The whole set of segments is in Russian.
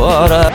скоро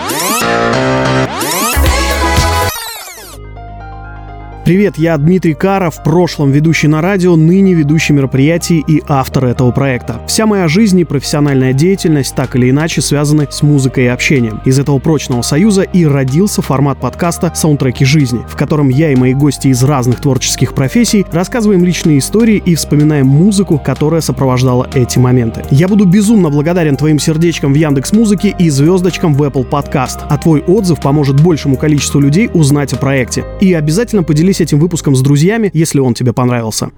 Привет, я Дмитрий Кара, в прошлом ведущий на радио, ныне ведущий мероприятий и автор этого проекта. Вся моя жизнь и профессиональная деятельность так или иначе связаны с музыкой и общением. Из этого прочного союза и родился формат подкаста «Саундтреки жизни», в котором я и мои гости из разных творческих профессий рассказываем личные истории и вспоминаем музыку, которая сопровождала эти моменты. Я буду безумно благодарен твоим сердечкам в Яндекс Музыке и звездочкам в Apple Podcast, а твой отзыв поможет большему количеству людей узнать о проекте. И обязательно поделись поделись этим выпуском с друзьями, если он тебе понравился.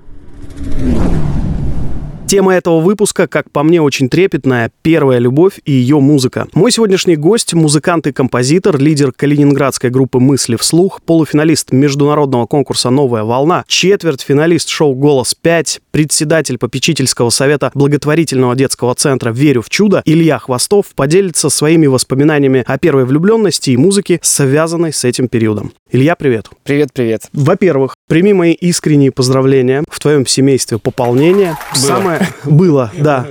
Тема этого выпуска, как по мне, очень трепетная – первая любовь и ее музыка. Мой сегодняшний гость – музыкант и композитор, лидер калининградской группы «Мысли вслух», полуфиналист международного конкурса «Новая волна», четверть-финалист шоу «Голос 5», председатель попечительского совета благотворительного детского центра «Верю в чудо» Илья Хвостов поделится своими воспоминаниями о первой влюбленности и музыке, связанной с этим периодом. Илья, привет. Привет, привет. Во-первых, прими мои искренние поздравления. В твоем семействе пополнение. Было. Самое было, да.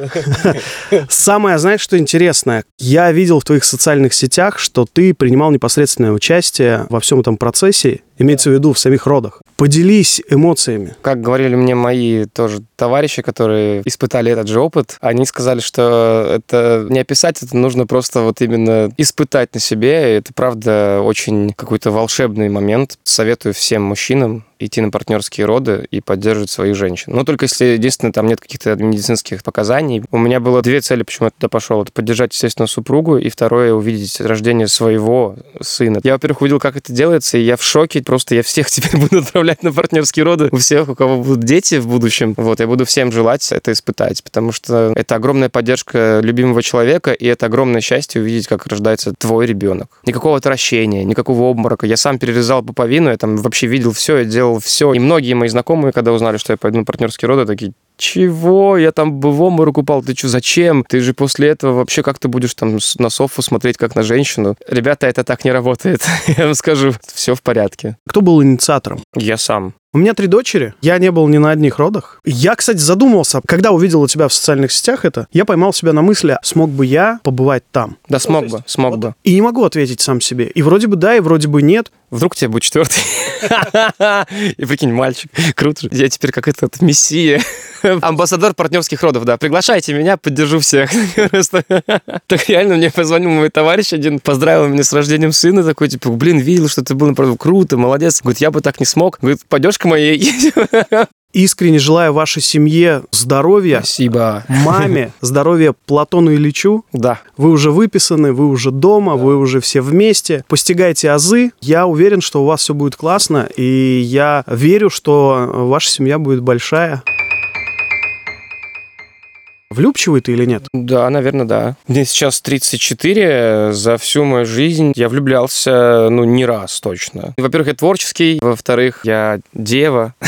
Самое, знаешь, что интересное? Я видел в твоих социальных сетях, что ты принимал непосредственное участие во всем этом процессе, имеется в виду в самих родах. Поделись эмоциями. Как говорили мне мои тоже товарищи, которые испытали этот же опыт, они сказали, что это не описать, это нужно просто вот именно испытать на себе. И это, правда, очень какой-то волшебный момент. Советую всем мужчинам идти на партнерские роды и поддерживать свою женщину. Но только если, единственное, там нет каких-то медицинских показаний. У меня было две цели, почему я туда пошел. Это поддержать, естественно, супругу, и второе, увидеть рождение своего сына. Я, во-первых, увидел, как это делается, и я в шоке. Просто я всех теперь буду отправлять на партнерские роды. У всех, у кого будут дети в будущем. Вот, я буду всем желать это испытать, потому что это огромная поддержка любимого человека, и это огромное счастье увидеть, как рождается твой ребенок. Никакого отвращения, никакого обморока. Я сам перерезал пуповину, я там вообще видел все, я делал все. И многие мои знакомые, когда узнали, что я пойду на партнерские роды, такие, чего? Я там в обморок упал. Ты что, зачем? Ты же после этого вообще как ты будешь там на софу смотреть, как на женщину? Ребята, это так не работает. Я вам скажу, все в порядке. Кто был инициатором? Я сам. У меня три дочери. Я не был ни на одних родах. Я, кстати, задумался, когда увидел у тебя в социальных сетях это, я поймал себя на мысли, смог бы я побывать там? Да, смог бы, смог вот. бы. И не могу ответить сам себе. И вроде бы да, и вроде бы нет. Вдруг тебе будет четвертый. И прикинь, мальчик. Круто же. Я теперь как этот мессия. Амбассадор партнерских родов, да. Приглашайте меня, поддержу всех. Так реально мне позвонил мой товарищ один, поздравил меня с рождением сына, такой, типа, блин, видел, что ты был, направду, круто, молодец. Говорит, я бы так не смог. Говорит, пойдешь к моей? Искренне желаю вашей семье здоровья. Спасибо. Маме здоровья Платону Ильичу. Да. Вы уже выписаны, вы уже дома, да. вы уже все вместе. Постигайте азы. Я уверен, что у вас все будет классно. И я верю, что ваша семья будет большая. Влюбчивый ты или нет? Да, наверное, да. Мне сейчас 34. За всю мою жизнь я влюблялся, ну, не раз точно. Во-первых, я творческий. Во-вторых, я дева.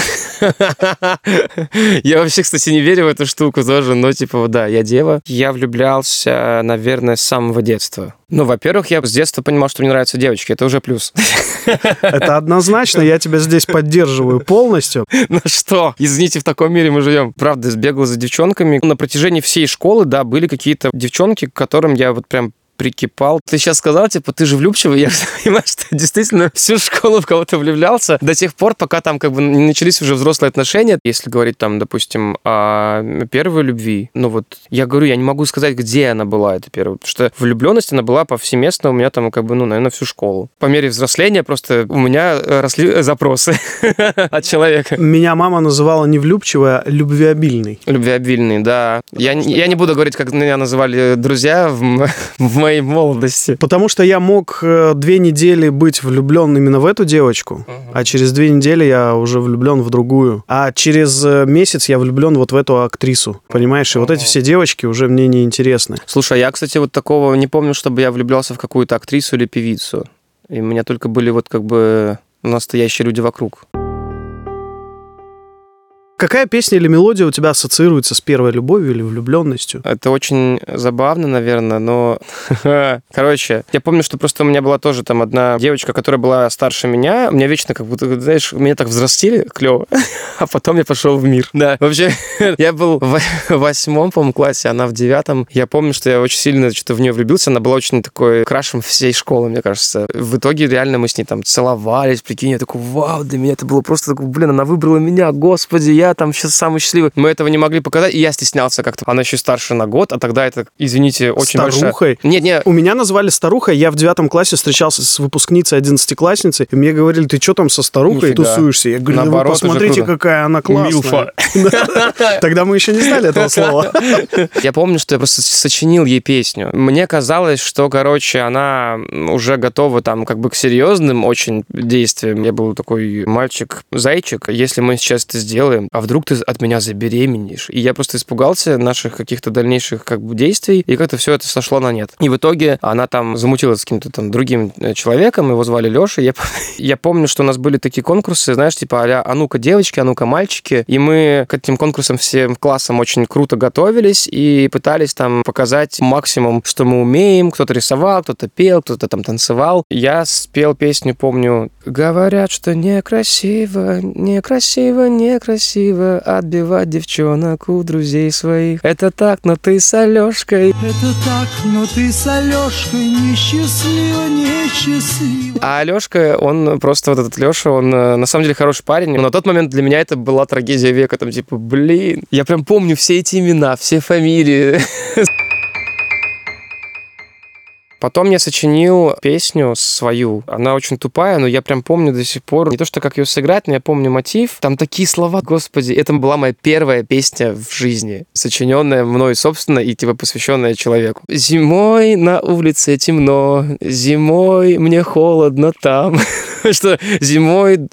Я вообще, кстати, не верю в эту штуку тоже, но типа, да, я дева. Я влюблялся, наверное, с самого детства. Ну, во-первых, я с детства понимал, что мне нравятся девочки. Это уже плюс. Это однозначно. Я тебя здесь поддерживаю полностью. Ну что? Извините, в таком мире мы живем. Правда, сбегал за девчонками. На протяжении всей школы, да, были какие-то девчонки, к которым я вот прям прикипал. Ты сейчас сказал, типа, ты же влюбчивый. Я понимаю, что действительно всю школу в кого-то влюблялся до тех пор, пока там как бы не начались уже взрослые отношения. Если говорить там, допустим, о первой любви, ну вот я говорю, я не могу сказать, где она была, эта первая. Потому что влюбленность, она была повсеместно у меня там как бы, ну, наверное, всю школу. По мере взросления просто у меня росли запросы от человека. Меня мама называла не влюбчивая, а любвеобильный. Любвеобильный, да. Я, я не буду говорить, как меня называли друзья в, в моей молодости. Потому что я мог э, две недели быть влюблен именно в эту девочку, uh-huh. а через две недели я уже влюблен в другую. А через э, месяц я влюблен вот в эту актрису. Понимаешь? И uh-huh. вот эти все девочки уже мне не интересны. Слушай, я, кстати, вот такого не помню, чтобы я влюблялся в какую-то актрису или певицу. И у меня только были вот как бы настоящие люди вокруг. Какая песня или мелодия у тебя ассоциируется с первой любовью или влюбленностью? Это очень забавно, наверное, но... Короче, я помню, что просто у меня была тоже там одна девочка, которая была старше меня. Меня вечно как будто, знаешь, меня так взрастили клево, а потом я пошел в мир. Да, вообще, я был в восьмом, по-моему, классе, она в девятом. Я помню, что я очень сильно что-то в нее влюбился. Она была очень такой крашем всей школы, мне кажется. В итоге реально мы с ней там целовались, прикинь, я такой, вау, для меня это было просто такой, блин, она выбрала меня, господи, я там сейчас самый счастливый. Мы этого не могли показать, и я стеснялся как-то. Она еще старше на год, а тогда это, извините, очень Старухой? большая... Нет, нет. У меня назвали старухой, я в девятом классе встречался с выпускницей одиннадцатиклассницей, и мне говорили, ты что там со старухой Нифига. тусуешься? Я говорю, да вы Наоборот, же посмотрите, какая она классная. Милфа. Тогда мы еще не знали этого слова. Я помню, что я просто сочинил ей песню. Мне казалось, что, короче, она уже готова там как бы к серьезным очень действиям. Я был такой мальчик-зайчик. Если мы сейчас это сделаем, а вдруг ты от меня забеременеешь? И я просто испугался наших каких-то дальнейших как бы действий, и как-то все это сошло на нет. И в итоге она там замутилась с каким-то там другим э, человеком, его звали Леша. Я, я помню, что у нас были такие конкурсы, знаешь, типа а а ну-ка девочки, а ну-ка мальчики. И мы к этим конкурсам всем классом очень круто готовились и пытались там показать максимум, что мы умеем. Кто-то рисовал, кто-то пел, кто-то там танцевал. Я спел песню, помню, «Говорят, что некрасиво, некрасиво, некрасиво отбивать девчонок у друзей своих. Это так, но ты с Алешкой». Это так, но ты с Алешкой несчастлива, несчастлива. А Алешка, он просто вот этот Леша, он э, на самом деле хороший парень. Но на тот момент для меня это была трагедия века. Там типа, блин, я прям помню все эти имена, все фамилии. Потом я сочинил песню свою. Она очень тупая, но я прям помню до сих пор. Не то, что как ее сыграть, но я помню мотив. Там такие слова, господи. Это была моя первая песня в жизни, сочиненная мной, собственно, и типа посвященная человеку. Зимой на улице темно, зимой мне холодно там. Что зимой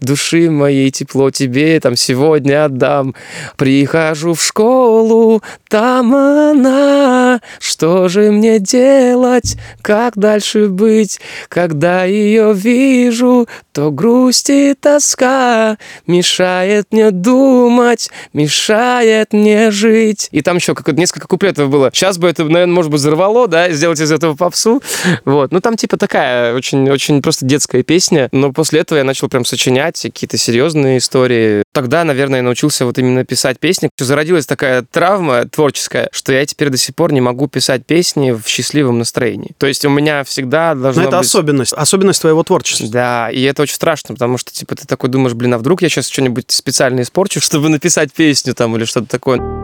души моей тепло тебе там сегодня отдам. Прихожу в школу, там она. Что же мне делать? Как дальше быть? Когда ее вижу, то грусть и тоска мешает мне думать, мешает мне жить. И там еще как несколько куплетов было. Сейчас бы это, наверное, может быть, взорвало, да, сделать из этого попсу. Вот. Ну, там типа такая очень, очень просто детская песня. Но после этого я начал прям сочинять какие-то серьезные истории. Тогда, наверное, я научился вот именно писать песни. Зародилась такая травма творческая, что я теперь до сих пор не могу писать песни в счастливом настроении. То есть у меня всегда должно Но это быть... особенность, особенность твоего творчества. Да, и это очень страшно, потому что, типа, ты такой думаешь, блин, а вдруг я сейчас что-нибудь специально испорчу, чтобы написать песню там или что-то такое.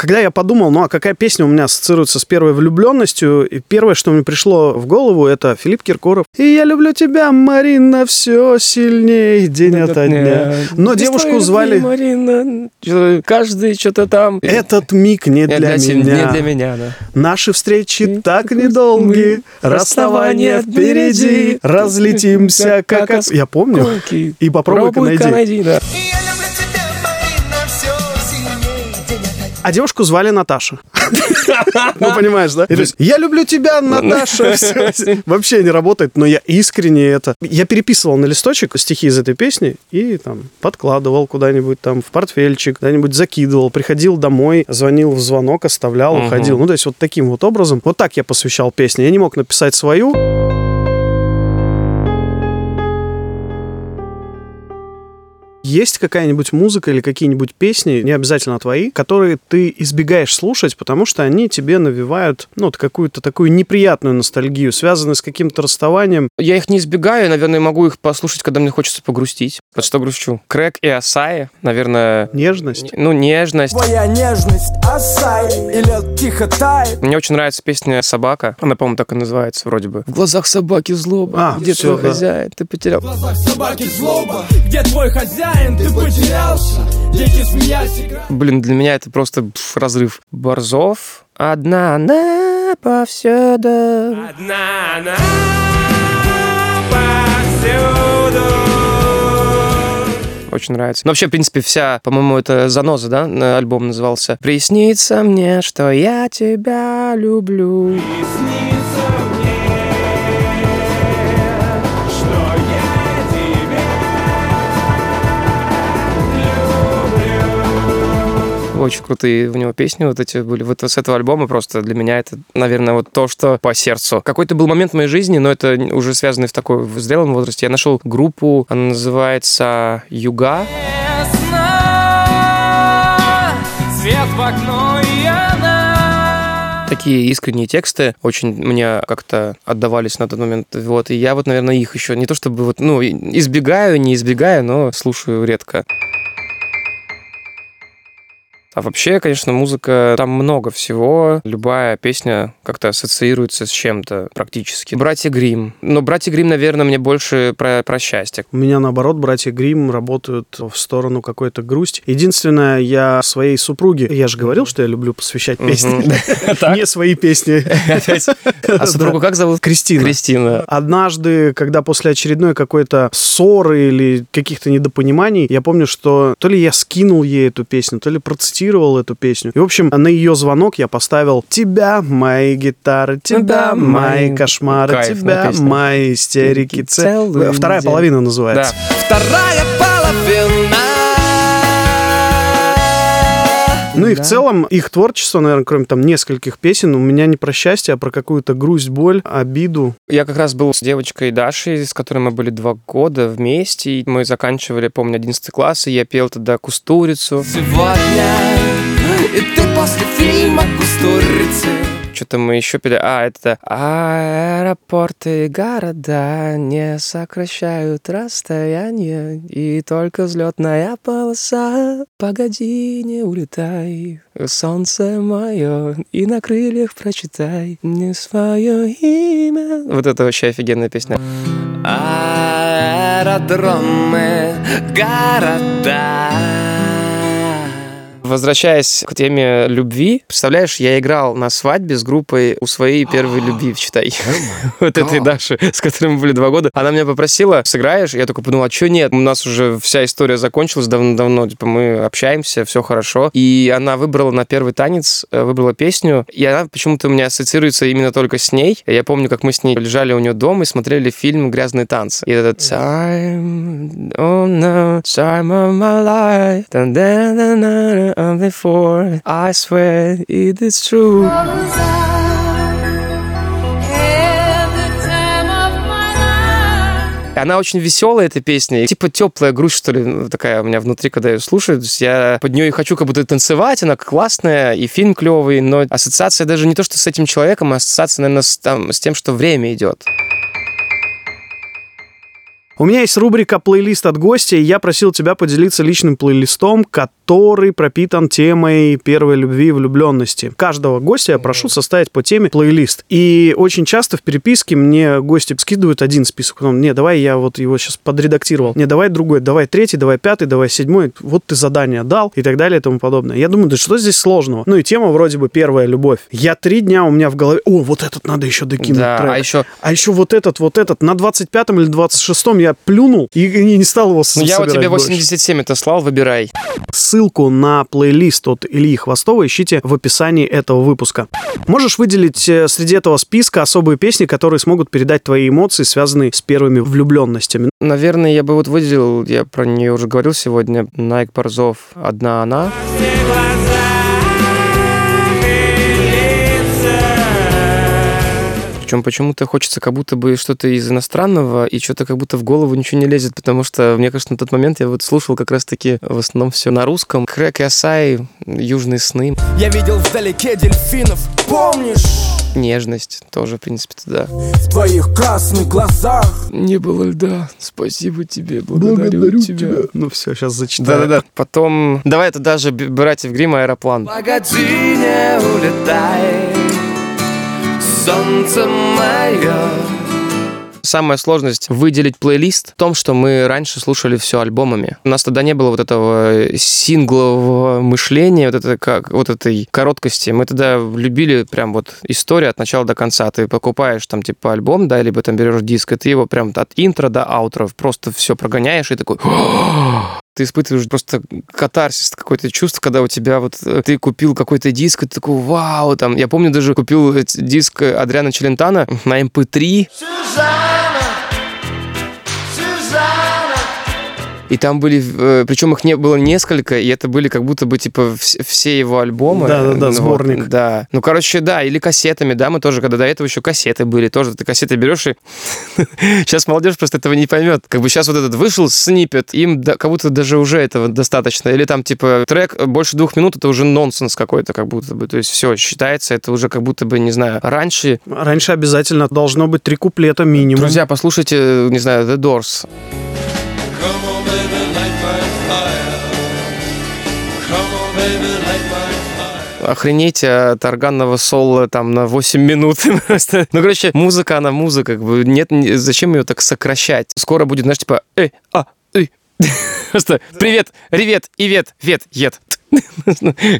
Когда я подумал, ну а какая песня у меня ассоциируется с первой влюбленностью, и первое, что мне пришло в голову, это Филипп Киркоров. И я люблю тебя, Марина, все сильнее день ото дня. Но Без девушку твоей звали... любви, Марина, каждый что-то там. Этот миг не Не для се- меня. Не для меня, да. Наши встречи так недолги, расставание впереди, разлетимся как... ос- Я помню. И попробуй-ка Пробуй-ка найди. найди, да. А девушку звали Наташа. Ну, понимаешь, да? Я люблю тебя, Наташа. Вообще не работает, но я искренне это... Я переписывал на листочек стихи из этой песни и там подкладывал куда-нибудь там в портфельчик, куда-нибудь закидывал, приходил домой, звонил в звонок, оставлял, уходил. Ну, то есть вот таким вот образом. Вот так я посвящал песни. Я не мог написать свою. Есть какая-нибудь музыка или какие-нибудь песни, не обязательно твои, которые ты избегаешь слушать, потому что они тебе навевают, ну, вот какую-то такую неприятную ностальгию, связанную с каким-то расставанием. Я их не избегаю, наверное, могу их послушать, когда мне хочется погрустить. Вот что грущу. Крэк и Асай, наверное, Нежность. ну, нежность. Твоя нежность, осай, и лед тихо тает. Мне очень нравится песня «Собака». Она, по-моему, так и называется вроде бы. В глазах собаки злоба. А, Где всё, твой да. хозяин? Ты потерял. В глазах собаки злоба, где твой хозяин, ты потерялся. Дети смеясь играют. Блин, для меня это просто пф, разрыв. Борзов. Одна она повсюду. Одна она повсюду. Очень нравится. Но вообще, в принципе, вся, по-моему, это «Заноза», да, альбом назывался. «Приснится мне, что я тебя люблю». Очень крутые у него песни вот эти были. Вот с этого альбома просто для меня это, наверное, вот то, что по сердцу. Какой-то был момент в моей жизни, но это уже связано в такой в зрелом возрасте. Я нашел группу, она называется «Юга». Свет в окно и. Такие искренние тексты очень мне как-то отдавались на тот момент. Вот, и я вот, наверное, их еще не то чтобы вот, ну, избегаю, не избегаю, но слушаю редко. А вообще, конечно, музыка, там много всего. Любая песня как-то ассоциируется с чем-то практически. Братья Грим. Но Братья Грим, наверное, мне больше про, про счастье. У меня, наоборот, Братья Грим работают в сторону какой-то грусти. Единственное, я своей супруге... Я же говорил, что я люблю посвящать песни. Не свои песни. А супругу как зовут? Кристина. Кристина. Однажды, когда после очередной какой-то ссоры или каких-то недопониманий, я помню, что то ли я скинул ей эту песню, то ли процитировал процитировал эту песню. И, в общем, на ее звонок я поставил «Тебя, мои гитары, тебя, мои кошмары, Кайф, тебя, мои истерики». Целую Вторая половина называется. Да. Вторая половина Ну и в целом их творчество, наверное, кроме там нескольких песен, у меня не про счастье, а про какую-то грусть, боль, обиду. Я как раз был с девочкой Дашей, с которой мы были два года вместе. И мы заканчивали, помню, 11 класс, и я пел тогда «Кустурицу». Сегодня и ты после фильма «Кустурицы» что-то мы еще пели. А, это аэропорты города не сокращают расстояние, и только взлетная полоса. Погоди, не улетай, солнце мое, и на крыльях прочитай не свое имя. Вот это вообще офигенная песня. Аэродромы, города Возвращаясь к теме любви, представляешь, я играл на свадьбе с группой у своей первой любви, читай. Вот этой Даши, с которой мы были два года. Она меня попросила, сыграешь? Я только подумал, а что нет? У нас уже вся история закончилась давно-давно, типа мы общаемся, все хорошо. И она выбрала на первый танец, э, выбрала песню, и она почему-то у меня ассоциируется именно только с ней. Я помню, как мы с ней лежали у нее дома и смотрели фильм «Грязные танцы». И этот time, oh no, time of my life, before. I swear it is true. Она очень веселая, эта песня. Типа теплая грусть, что ли, такая у меня внутри, когда я ее слушаю. То есть я под нее хочу как будто танцевать, она классная, и фильм клевый, но ассоциация даже не то, что с этим человеком, а ассоциация, наверное, с, там, с тем, что время идет. У меня есть рубрика «Плейлист от гостя», и я просил тебя поделиться личным плейлистом, который пропитан темой первой любви и влюбленности. Каждого гостя я прошу составить по теме плейлист. И очень часто в переписке мне гости скидывают один список. Потом, не, давай я вот его сейчас подредактировал. Не, давай другой, давай третий, давай пятый, давай седьмой. Вот ты задание дал и так далее и тому подобное. Я думаю, да что здесь сложного? Ну и тема вроде бы первая любовь. Я три дня у меня в голове, о, вот этот надо еще докинуть да, трек. А еще... а еще вот этот, вот этот. На 25-м или 26-м я плюнул и, и не стал его Ну, я вот тебе 87 больше. это слал, выбирай. Ссылку на плейлист от Ильи Хвостова ищите в описании этого выпуска. Можешь выделить э, среди этого списка особые песни, которые смогут передать твои эмоции, связанные с первыми влюбленностями? Наверное, я бы вот выделил, я про нее уже говорил сегодня, Найк Борзов «Одна она». Причем почему-то хочется как будто бы что-то из иностранного, и что-то как будто в голову ничего не лезет, потому что, мне кажется, на тот момент я вот слушал как раз-таки в основном все на русском. Крэк и Асай, Южные сны. Я видел вдалеке дельфинов, помнишь? Нежность тоже, в принципе, да. В твоих красных глазах Не было льда. Спасибо тебе, благодарю, благодарю тебя. тебя. Ну все, сейчас зачитаю. Да-да-да. Потом, давай это даже братьев Грим аэроплан. Погоди, не улетай солнце мое. Самая сложность выделить плейлист в том, что мы раньше слушали все альбомами. У нас тогда не было вот этого синглового мышления, вот, это, как, вот этой короткости. Мы тогда любили прям вот историю от начала до конца. Ты покупаешь там типа альбом, да, либо там берешь диск, и ты его прям от интро до аутро просто все прогоняешь и такой ты испытываешь просто катарсис, какое-то чувство, когда у тебя вот э, ты купил какой-то диск, и ты такой, вау, там, я помню, даже купил диск Адриана Челентана на MP3. Эм И там были, э, причем их не было несколько, и это были как будто бы типа все его альбомы. Да-да-да, ну, сборник. Вот, да. Ну, короче, да, или кассетами, да, мы тоже, когда до этого еще кассеты были, тоже ты кассеты берешь и... сейчас молодежь просто этого не поймет. Как бы сейчас вот этот вышел снипет, им да, как будто даже уже этого достаточно. Или там типа трек больше двух минут, это уже нонсенс какой-то как будто бы. То есть все, считается, это уже как будто бы, не знаю, раньше... Раньше обязательно должно быть три куплета минимум. Друзья, послушайте, не знаю, The Doors. Охренеть от органного соло там на 8 минут. Ну, короче, музыка, она музыка. Как бы нет, зачем ее так сокращать? Скоро будет, знаешь, типа, эй, а, эй. Просто привет, ревет, ивет, вет, ед.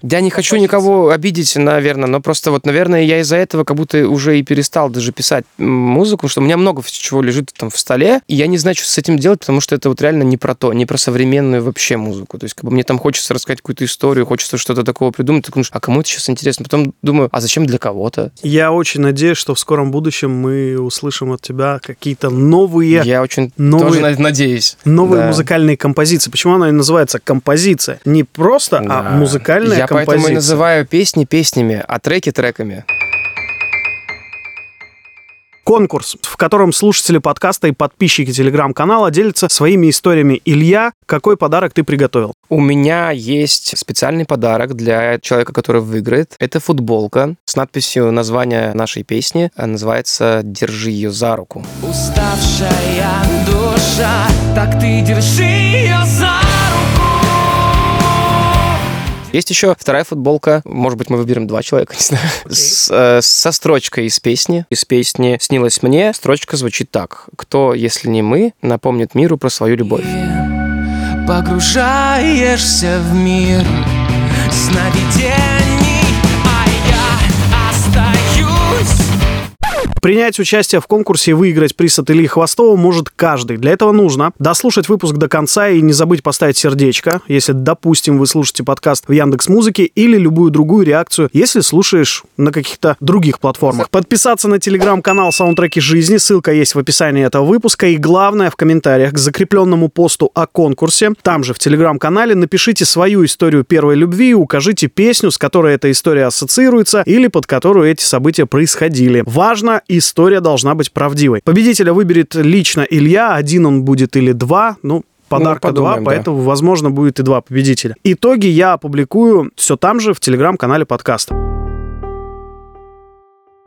Я не хочу никого обидеть, наверное, но просто вот, наверное, я из-за этого как будто уже и перестал даже писать музыку, что у меня много чего лежит там в столе, и я не знаю, что с этим делать, потому что это вот реально не про то, не про современную вообще музыку. То есть как бы мне там хочется рассказать какую-то историю, хочется что-то такого придумать, ты думаешь, а кому это сейчас интересно? Потом думаю, а зачем для кого-то? Я очень надеюсь, что в скором будущем мы услышим от тебя какие-то новые... Я очень новые, тоже надеюсь. Новые да. музыкальные композиции. Почему она и называется композиция? Не просто, да. а музыкальная Я композиция. поэтому и называю песни песнями, а треки треками конкурс, в котором слушатели подкаста и подписчики телеграм-канала делятся своими историями. Илья, какой подарок ты приготовил? У меня есть специальный подарок для человека, который выиграет. Это футболка с надписью названия нашей песни. Называется «Держи ее за руку». Уставшая душа, так ты держи ее за есть еще вторая футболка. Может быть, мы выберем два человека, не знаю. Okay. С, э, со строчкой из песни. Из песни «Снилось мне». Строчка звучит так. «Кто, если не мы, напомнит миру про свою любовь?» Погружаешься в мир сновидений Принять участие в конкурсе и выиграть приз от Ильи Хвостова может каждый. Для этого нужно дослушать выпуск до конца и не забыть поставить сердечко, если, допустим, вы слушаете подкаст в Яндекс Музыке или любую другую реакцию, если слушаешь на каких-то других платформах. Подписаться на телеграм-канал Саундтреки жизни, ссылка есть в описании этого выпуска. И главное, в комментариях к закрепленному посту о конкурсе, там же в телеграм-канале напишите свою историю первой любви и укажите песню, с которой эта история ассоциируется или под которую эти события происходили. Важно история должна быть правдивой. Победителя выберет лично Илья, один он будет или два, ну, подарка ну, подумаем, два, поэтому, возможно, будет и два победителя. Итоги я опубликую все там же в телеграм-канале подкаста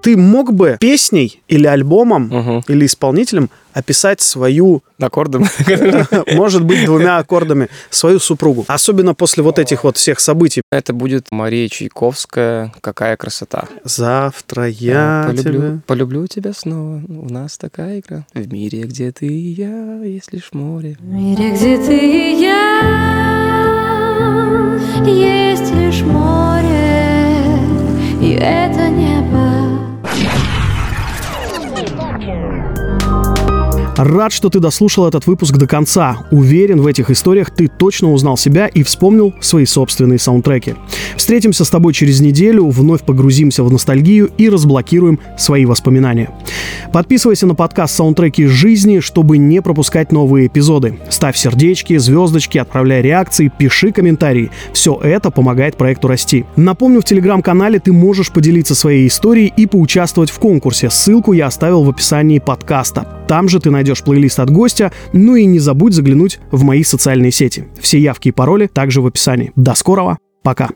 ты мог бы песней или альбомом угу. или исполнителем описать свою... Аккордом? Может быть, двумя аккордами. Свою супругу. Особенно после вот этих вот всех событий. Это будет Мария Чайковская «Какая красота». Завтра я полюблю, тебя... Полюблю тебя снова. У нас такая игра. В мире, где ты и я, есть лишь море. В мире, где ты и я, есть лишь море. И это небо. Рад, что ты дослушал этот выпуск до конца. Уверен, в этих историях ты точно узнал себя и вспомнил свои собственные саундтреки. Встретимся с тобой через неделю, вновь погрузимся в ностальгию и разблокируем свои воспоминания. Подписывайся на подкаст «Саундтреки жизни», чтобы не пропускать новые эпизоды. Ставь сердечки, звездочки, отправляй реакции, пиши комментарии. Все это помогает проекту расти. Напомню, в телеграм-канале ты можешь поделиться своей историей и поучаствовать в конкурсе. Ссылку я оставил в описании подкаста. Там же ты найдешь плейлист от гостя, ну и не забудь заглянуть в мои социальные сети. Все явки и пароли также в описании. До скорого, пока!